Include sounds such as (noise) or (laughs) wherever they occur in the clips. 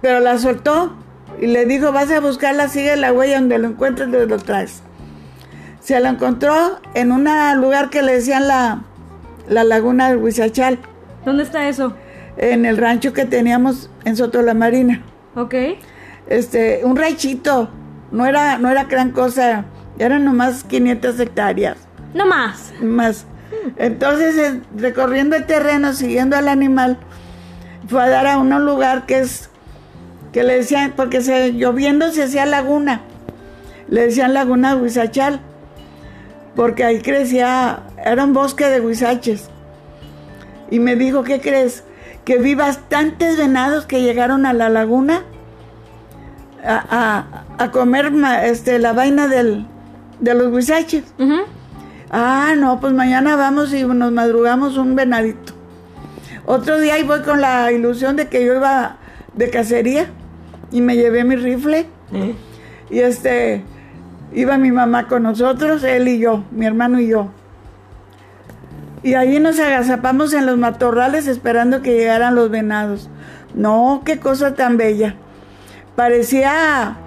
pero la soltó y le dijo, vas a buscarla, sigue la huella donde lo encuentres, lo traes. Se la encontró en un lugar que le decían la, la laguna del Huizachal. ¿Dónde está eso? En el rancho que teníamos en Soto la Marina. Ok. Este, un ranchito, no era, no era gran cosa, eran nomás 500 hectáreas. No más. Más. Entonces, recorriendo el terreno, siguiendo al animal, fue a dar a un lugar que es, que le decían, porque se, lloviendo se hacía laguna, le decían laguna Huizachal, porque ahí crecía, era un bosque de huizaches. Y me dijo, ¿qué crees? Que vi bastantes venados que llegaron a la laguna a, comer este, la vaina del, de los huizaches. Ah, no, pues mañana vamos y nos madrugamos un venadito. Otro día y voy con la ilusión de que yo iba de cacería y me llevé mi rifle. ¿Eh? Y este, iba mi mamá con nosotros, él y yo, mi hermano y yo. Y ahí nos agazapamos en los matorrales esperando que llegaran los venados. No, qué cosa tan bella. Parecía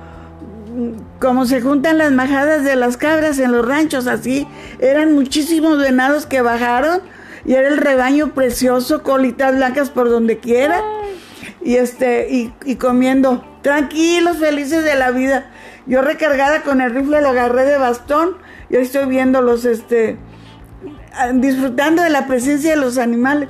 como se juntan las majadas de las cabras en los ranchos, así. Eran muchísimos venados que bajaron y era el rebaño precioso, colitas blancas por donde quiera. Y este, y, comiendo, tranquilos, felices de la vida. Yo recargada con el rifle lo agarré de bastón y estoy viéndolos, este, disfrutando de la presencia de los animales.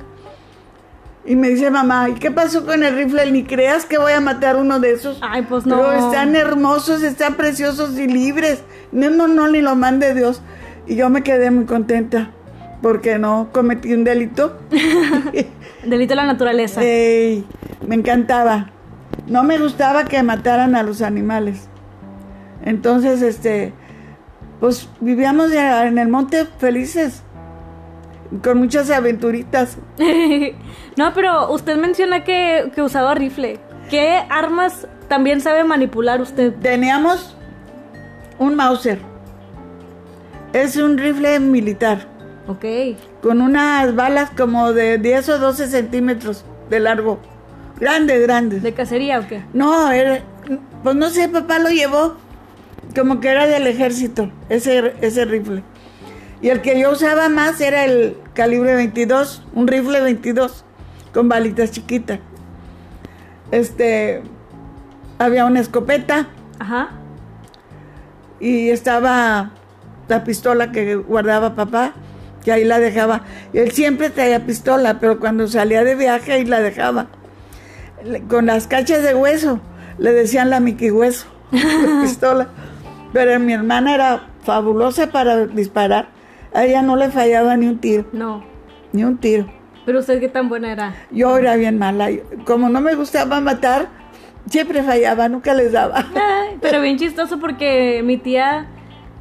Y me dice mamá, ¿y qué pasó con el rifle? Ni creas que voy a matar uno de esos. Ay, pues no. Pero están hermosos, están preciosos y libres. No, no, no, ni lo mande Dios. Y yo me quedé muy contenta porque no cometí un delito. (laughs) delito de la naturaleza. me encantaba. No me gustaba que mataran a los animales. Entonces, este, pues vivíamos en el monte felices con muchas aventuritas. (laughs) no, pero usted menciona que, usaba rifle. ¿Qué armas también sabe manipular usted? Teníamos un Mauser. Es un rifle militar. Ok. Con unas balas como de 10 o 12 centímetros de largo. Grandes, grandes. ¿De cacería o qué? No, era, pues no sé, papá lo llevó. Como que era del ejército, ese, ese rifle. Y el que yo usaba más era el calibre 22, un rifle 22 con balitas chiquitas. Este, había una escopeta. Ajá. Y estaba la pistola que guardaba papá, que ahí la dejaba. Él siempre traía pistola, pero cuando salía de viaje ahí la dejaba. Con las cachas de hueso, le decían la Mickey Hueso, (laughs) la pistola. Pero mi hermana era fabulosa para disparar. A ella no le fallaba ni un tiro. No. Ni un tiro. Pero usted qué tan buena era. Yo era bien mala. Como no me gustaba matar, siempre fallaba, nunca les daba. (laughs) pero bien chistoso porque mi tía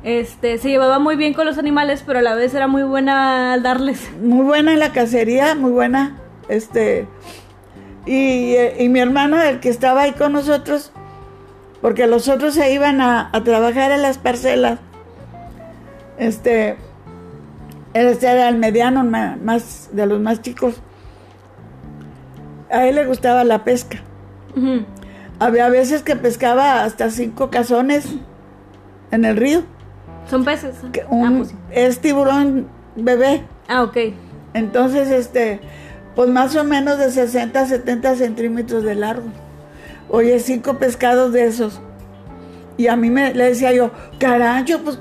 este se llevaba muy bien con los animales, pero a la vez era muy buena al darles. Muy buena en la cacería, muy buena. Este y, y mi hermano, el que estaba ahí con nosotros, porque los otros se iban a, a trabajar en las parcelas. Este, este era el mediano, más de los más chicos. A él le gustaba la pesca. Había veces que pescaba hasta cinco cazones en el río. ¿Son peces? Ah, pues es tiburón bebé. Ah, ok. Entonces, este, pues más o menos de 60 70 centímetros de largo. Oye, cinco pescados de esos. Y a mí me le decía yo, carajo, pues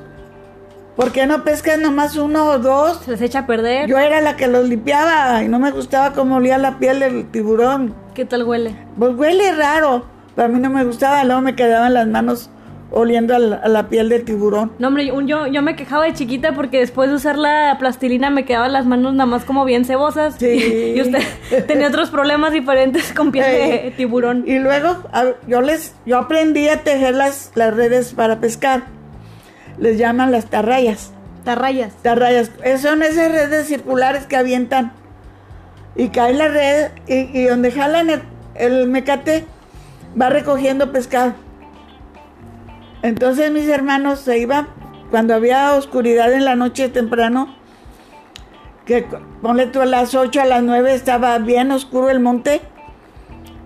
¿Por qué no pescas nomás uno o dos? Se les echa a perder. Yo era la que los limpiaba y no me gustaba cómo olía la piel del tiburón. ¿Qué tal huele? Pues huele raro. Pero a mí no me gustaba, luego me quedaban las manos oliendo a la, piel del tiburón. No, hombre, yo, yo me quejaba de chiquita porque después de usar la plastilina me quedaban las manos nada más como bien cebosas. Sí. (laughs) Y, usted (laughs) tenía otros problemas diferentes con piel de tiburón. Y luego yo les yo aprendí a tejer las, las redes para pescar les llaman las tarrayas. Tarrayas. Tarrayas. Son esas redes circulares que avientan. Y cae la red y, donde jalan el, mecate va recogiendo pescado. Entonces mis hermanos se iban cuando había oscuridad en la noche temprano, que ponle tú a las 8, a las 9 estaba bien oscuro el monte,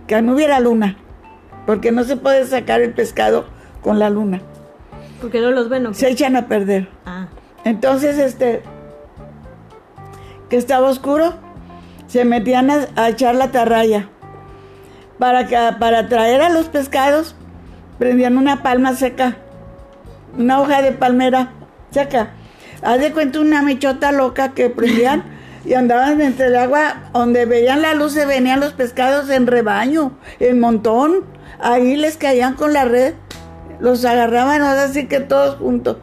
que no hubiera luna. porque no se puede sacar el pescado con la luna. Porque no los ven, ¿o qué? Se echan a perder. Ah. Entonces, este, que estaba oscuro, se metían a, a echar la tarraya. Para, que, para traer a los pescados, prendían una palma seca, una hoja de palmera seca. Haz de cuenta una mechota loca que prendían y andaban entre el agua, donde veían la luz se venían los pescados en rebaño, en montón. Ahí les caían con la red, los agarraban así que todos juntos.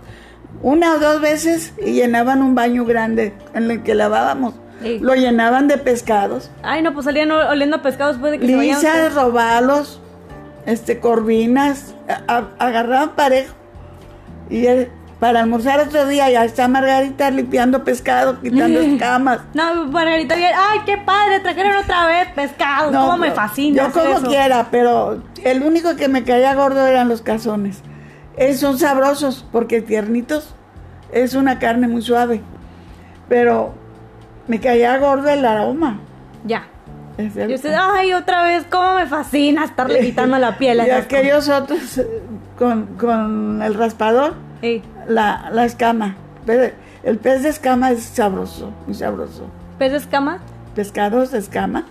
Una o dos veces y llenaban un baño grande en el que lavábamos. Sí. Lo llenaban de pescados. Ay, no, pues salían ol- oliendo a pescado después de que se bañaban Lisas, ustedes. robalos, este, corvinas, a- a- agarraban parejo. Y él, para almorzar otro día ya está Margarita limpiando pescado, quitando (laughs) escamas. No, Margarita, bien. Ay, qué padre, trajeron otra vez pescado. No, Cómo me fascina. Yo hacer como eso. quiera, pero el único que me caía gordo eran los cazones. Eh, son sabrosos porque tiernitos. Es una carne muy suave. Pero me caía gordo el aroma. Ya. Es el- Y usted, ay, otra vez, cómo me fascina estarle quitando la piel a (laughs) y aquellos otros eh, con, con el raspador, cosas. Ey, la, la escama. El pez de escama es sabroso, muy sabroso. ¿Pez de escama? Pescados de escama.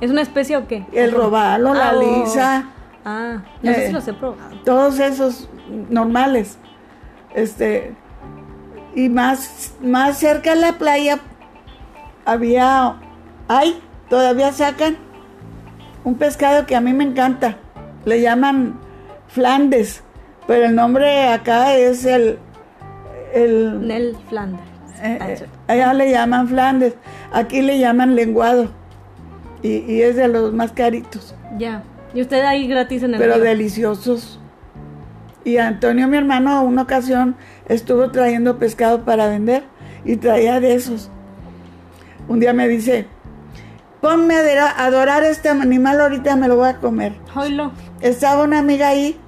¿Es una especie o qué? El robalo, la Ah, oh. lisa. Ah, no sé Eh. si los he probado. todos esos normales. Este y más más cerca de la playa había hay todavía sacan un pescado que a mí me encanta. Le llaman flandes, pero el nombre acá es el el Nel Flanders. eh, Ah, eh, allá le llaman flandes, aquí le llaman lenguado. Y, y es de los más caritos. Ya. Y usted ahí gratis en el pero deliciosos. Y Antonio, mi hermano, una ocasión estuvo trayendo pescado para vender y traía de esos. Un día me dice, ponme a adora- a adorar este animal, ahorita me lo voy a comer. Oilo. Estaba una amiga ahí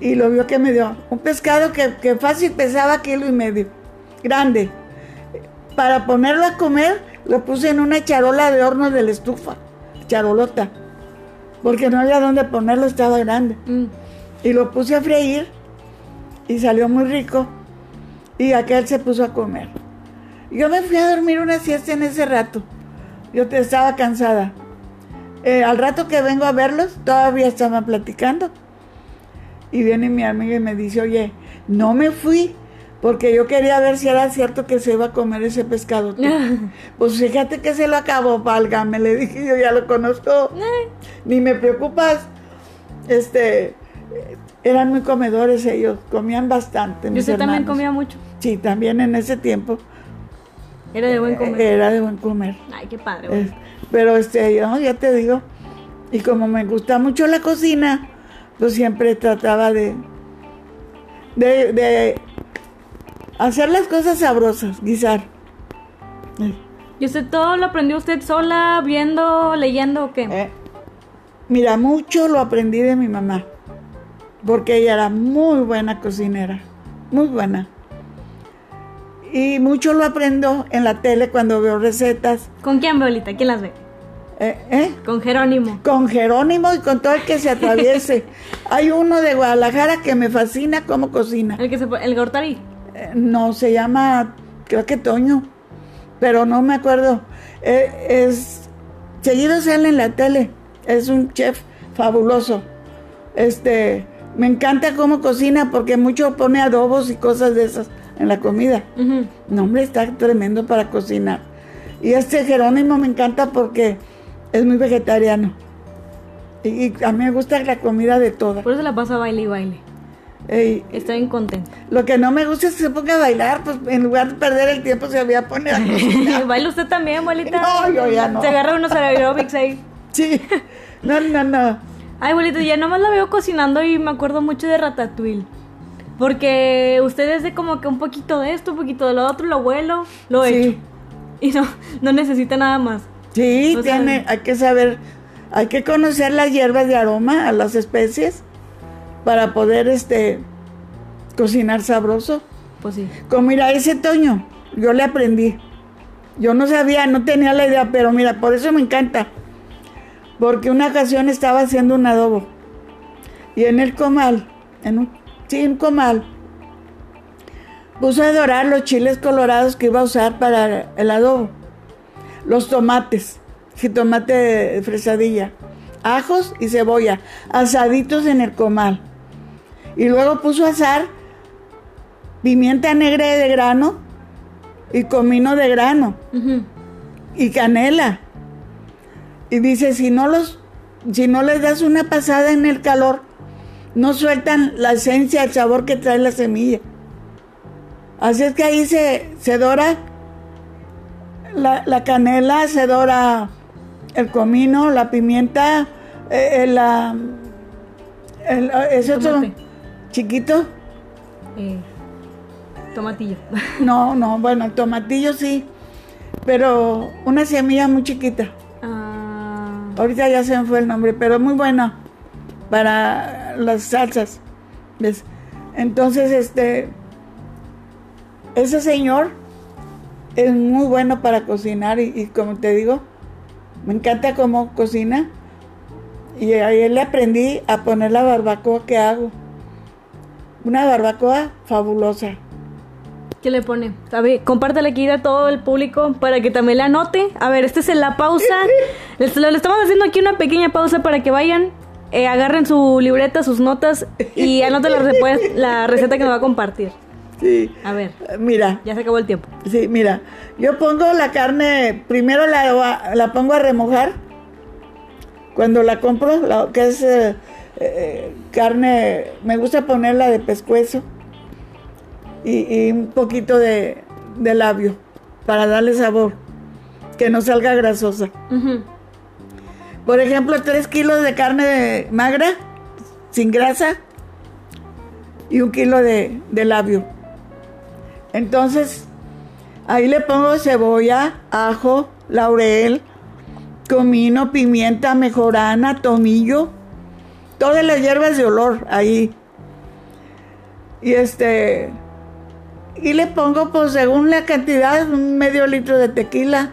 y lo vio que me dio un pescado que, que fácil pesaba kilo y medio, grande. Para ponerlo a comer, lo puse en una charola de horno de la estufa, charolota, porque no había dónde ponerlo, estaba grande. Mm. Y lo puse a freír y salió muy rico. Y aquel se puso a comer. Yo me fui a dormir una siesta en ese rato. Yo te estaba cansada. Eh, al rato que vengo a verlos, todavía estaban platicando. Y viene mi amiga y me dice, oye, no me fui porque yo quería ver si era cierto que se iba a comer ese pescado. (laughs) pues fíjate que se lo acabó, válgame, le dije, yo ya lo conozco. Ni me preocupas. Este, eran muy comedores ellos, comían bastante. ¿Y usted también comía mucho? Sí, también en ese tiempo Era de buen eh, comer. era de buen comer. Ay, qué padre. Eh, güey. pero este, yo ya te digo, y como me gusta mucho la cocina, pues siempre trataba de, de, de hacer las cosas sabrosas, guisar. Eh, ¿Y usted todo lo aprendió usted sola, viendo, leyendo o qué? eh, Mira, mucho lo aprendí de mi mamá, porque ella era muy buena cocinera, muy buena. Y mucho lo aprendo en la tele cuando veo recetas. ¿Con quién, Violita? ¿Quién las ve? Eh, ¿eh? Con Jerónimo. Con Jerónimo y con todo el que se atraviese. (laughs) Hay uno de Guadalajara que me fascina cómo cocina. El que se el Gortari. Eh, no, se llama, creo que Toño, pero no me acuerdo. Eh, es, seguido sale en la tele. Es un chef fabuloso. Este, me encanta cómo cocina porque mucho pone adobos y cosas de esas en la comida. Ujú. No, hombre, está tremendo para cocinar. Y este Jerónimo me encanta porque es muy vegetariano. Y, y a mí me gusta la comida de toda. Por eso la pasa baile y baile. Ey, Está bien contenta. lo que no me gusta es que se ponga a bailar, pues en lugar de perder el tiempo se había poner a cocinar. (laughs) ¿Baila usted también, abuelita? No, yo ya no. Se agarra unos aerobics ahí. Sí, no, no, no. Ay, abuelita, ya nomás la veo cocinando y me acuerdo mucho de Ratatouille. Porque usted es de como que un poquito de esto, un poquito de lo otro, lo vuelo, lo Sí. hecho. Y no, no necesita nada más. Sí, O sea- tiene, hay que saber, hay que conocer las hierbas de aroma, a las especies, para poder este cocinar sabroso. Pues sí. Como mira, ese Toño, yo le aprendí. Yo no sabía, no tenía la idea, pero mira, por eso me encanta. Porque una ocasión estaba haciendo un adobo. Y en el comal, en un, sí, un comal, puso a dorar los chiles colorados que iba a usar para el adobo. Los tomates, jitomate de fresadilla, ajos y cebolla, asaditos en el comal. Y luego puso a asar pimienta negra de grano y comino de grano y canela. Y dice, si no los, si no les das una pasada en el calor, no sueltan la esencia, el sabor que trae la semilla. Así es que ahí se, se dora la, canela, se dora el comino, la pimienta, eh, eh, la, el, ese otro chiquito. Eh, tomatillo. (laughs) No, no, bueno, el tomatillo sí, pero una semilla muy chiquita. Ah. Ahorita ya se me fue el nombre, pero muy buena para las salsas. ¿ves? Entonces, este, ese señor es muy bueno para cocinar y, como te digo, me encanta cómo cocina. Y a él le aprendí a poner la barbacoa que hago. Una barbacoa fabulosa. ¿Qué le pone? A ver, compártale aquí a todo el público para que también la anote. A ver, este es la pausa. (laughs) le, estamos haciendo aquí una pequeña pausa para que vayan, eh, agarren su libreta, sus notas y (laughs) anoten la, la receta que nos va a compartir. Sí. A ver. Mira. Ya se acabó el tiempo. Sí, mira. Yo pongo la carne, primero la, la pongo a remojar. Cuando la compro, la, que es eh, eh, carne, me gusta ponerla de pescuezo y, un poquito de, labio para darle sabor, que no salga grasosa. Por ejemplo, 3 kilos de carne magra, sin grasa, y un kilo de, de labio. Entonces, ahí le pongo cebolla, ajo, laurel, comino, pimienta, mejorana, tomillo, todas las hierbas de olor ahí. Y este, y le pongo, pues según la cantidad, un medio litro de tequila.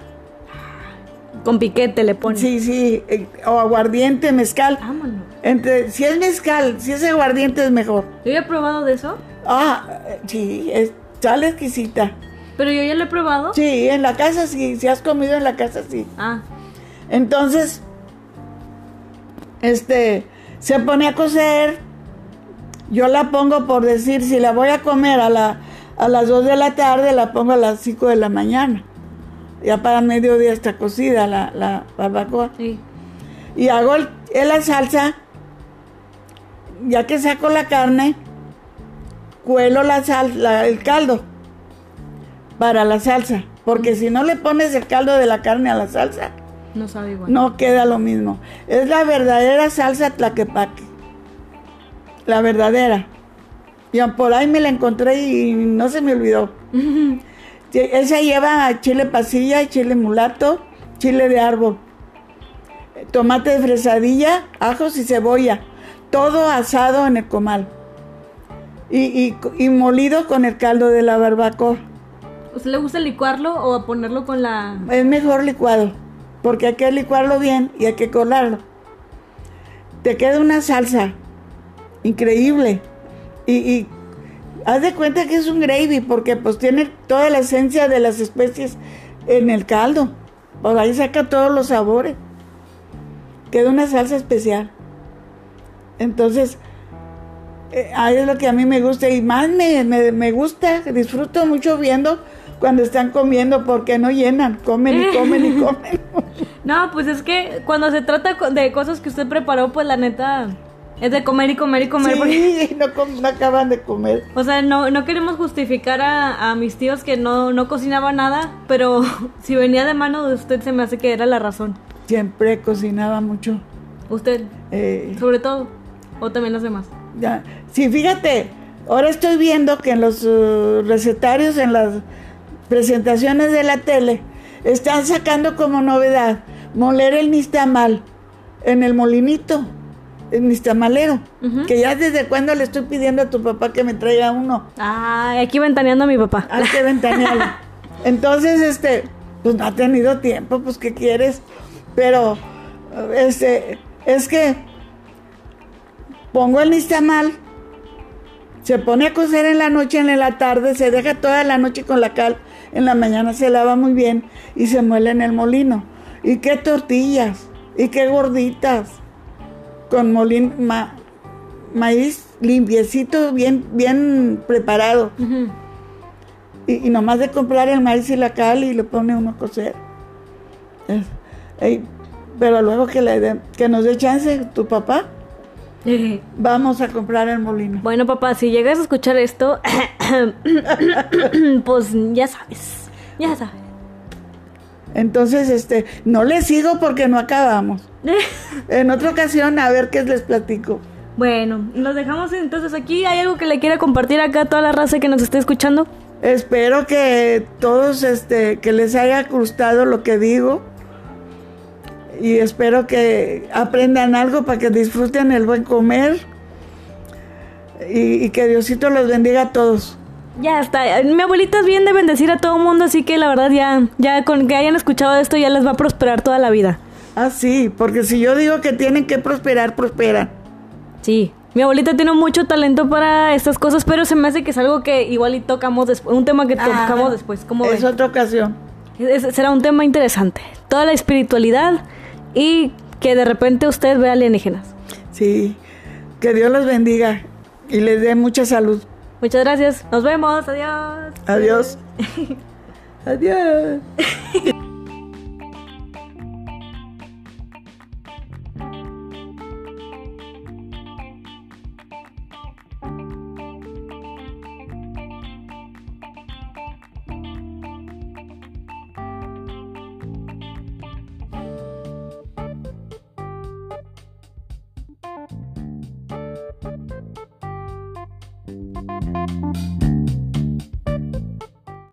Con piquete le pones. Sí, sí, eh, o aguardiente, mezcal. Vámonos. Entre, si es mezcal, si es aguardiente es mejor. ¿Yo ya he probado de eso? Ah, sí, es, sale exquisita. ¿Pero yo ya lo he probado? Sí, en la casa sí, si has comido en la casa sí. Ah. Entonces, este, se pone a cocer. Yo la pongo por decir, si la voy a comer a la a las 2 de la tarde la pongo a las 5 de la mañana. Ya para mediodía está cocida la, la barbacoa. Y hago el, la salsa, ya que saco la carne, cuelo la sal, el caldo para la salsa. Porque si no le pones el caldo de la carne a la salsa, no sabe igual. No queda lo mismo. Es la verdadera salsa tlaquepaque. La verdadera. Y por ahí me la encontré y no se me olvidó. (laughs) Esa lleva chile pasilla, chile mulato, chile de árbol, tomate de fresadilla, ajos y cebolla. Todo asado en el comal. Y, molido con el caldo de la barbacoa. ¿Usted le gusta licuarlo o ponerlo con la...? Es mejor licuado, porque hay que licuarlo bien y hay que colarlo. Te queda una salsa increíble y, haz de cuenta que es un gravy porque pues tiene toda la esencia de las especies en el caldo. Por ahí saca todos los sabores. Queda una salsa especial. Entonces, eh, ahí es lo que a mí me gusta y más me, me, gusta, disfruto mucho viendo cuando están comiendo porque no llenan, comen y (laughs) comen y comen. no, pues es que cuando se trata de cosas que usted preparó, pues la neta es de comer y comer y comer. Sí, (laughs) no, acaban de comer. O sea, no, no queremos justificar a, mis tíos que no, no cocinaba nada, pero (laughs) si venía de mano de usted se me hace que era la razón. Siempre cocinaba mucho. ¿Usted? Eh, sobre todo. ¿O también los demás? Ya. Sí, fíjate, ahora estoy viendo que en los uh, recetarios, en las presentaciones de la tele, están sacando como novedad moler el nistamal en el molinito en mi tamalero, que ya desde cuando le estoy pidiendo a tu papá que me traiga uno. Ah, aquí ventaneando a mi papá. Hay que ventanearlo. (laughs) Entonces, este, pues no ha tenido tiempo, pues ¿qué quieres? Pero este, es que pongo el nistamal, se pone a cocer en la noche, en la tarde, se deja toda la noche con la cal, en la mañana se lava muy bien y se muele en el molino. Y qué tortillas, y qué gorditas, con molín, maíz limpiecito, bien, bien preparado. y, nomás de comprar el maíz y la cal y lo pone uno a cocer. pero luego que, le que nos dé chance tu papá, (laughs) vamos a comprar el molino. Bueno, papá, si llegas a escuchar esto, (coughs) pues ya sabes, ya sabes. Entonces, este, no le sigo porque no acabamos. (laughs) en otra ocasión, a ver qué les platico. Bueno, nos dejamos entonces aquí. ¿Hay algo que le quiera compartir acá a toda la raza que nos esté escuchando? Espero que todos, este, que les haya gustado lo que digo. Y espero que aprendan algo para que disfruten el buen comer. Y, que Diosito los bendiga a todos. Ya está. Mi abuelita es bien de bendecir a todo mundo, así que la verdad ya, ya con que hayan escuchado esto ya les va a prosperar toda la vida. Ah, sí, porque si yo digo que tienen que prosperar, prosperan. Sí, mi abuelita tiene mucho talento para estas cosas, pero se me hace que es algo que igual y tocamos después, un tema que ah, tocamos después. ¿Cómo es otra ocasión. será un tema interesante. Toda la espiritualidad y que de repente usted ve alienígenas. Sí, que Dios los bendiga y les dé mucha salud. Muchas gracias. Nos vemos. Adiós. Adiós. (laughs) Adiós.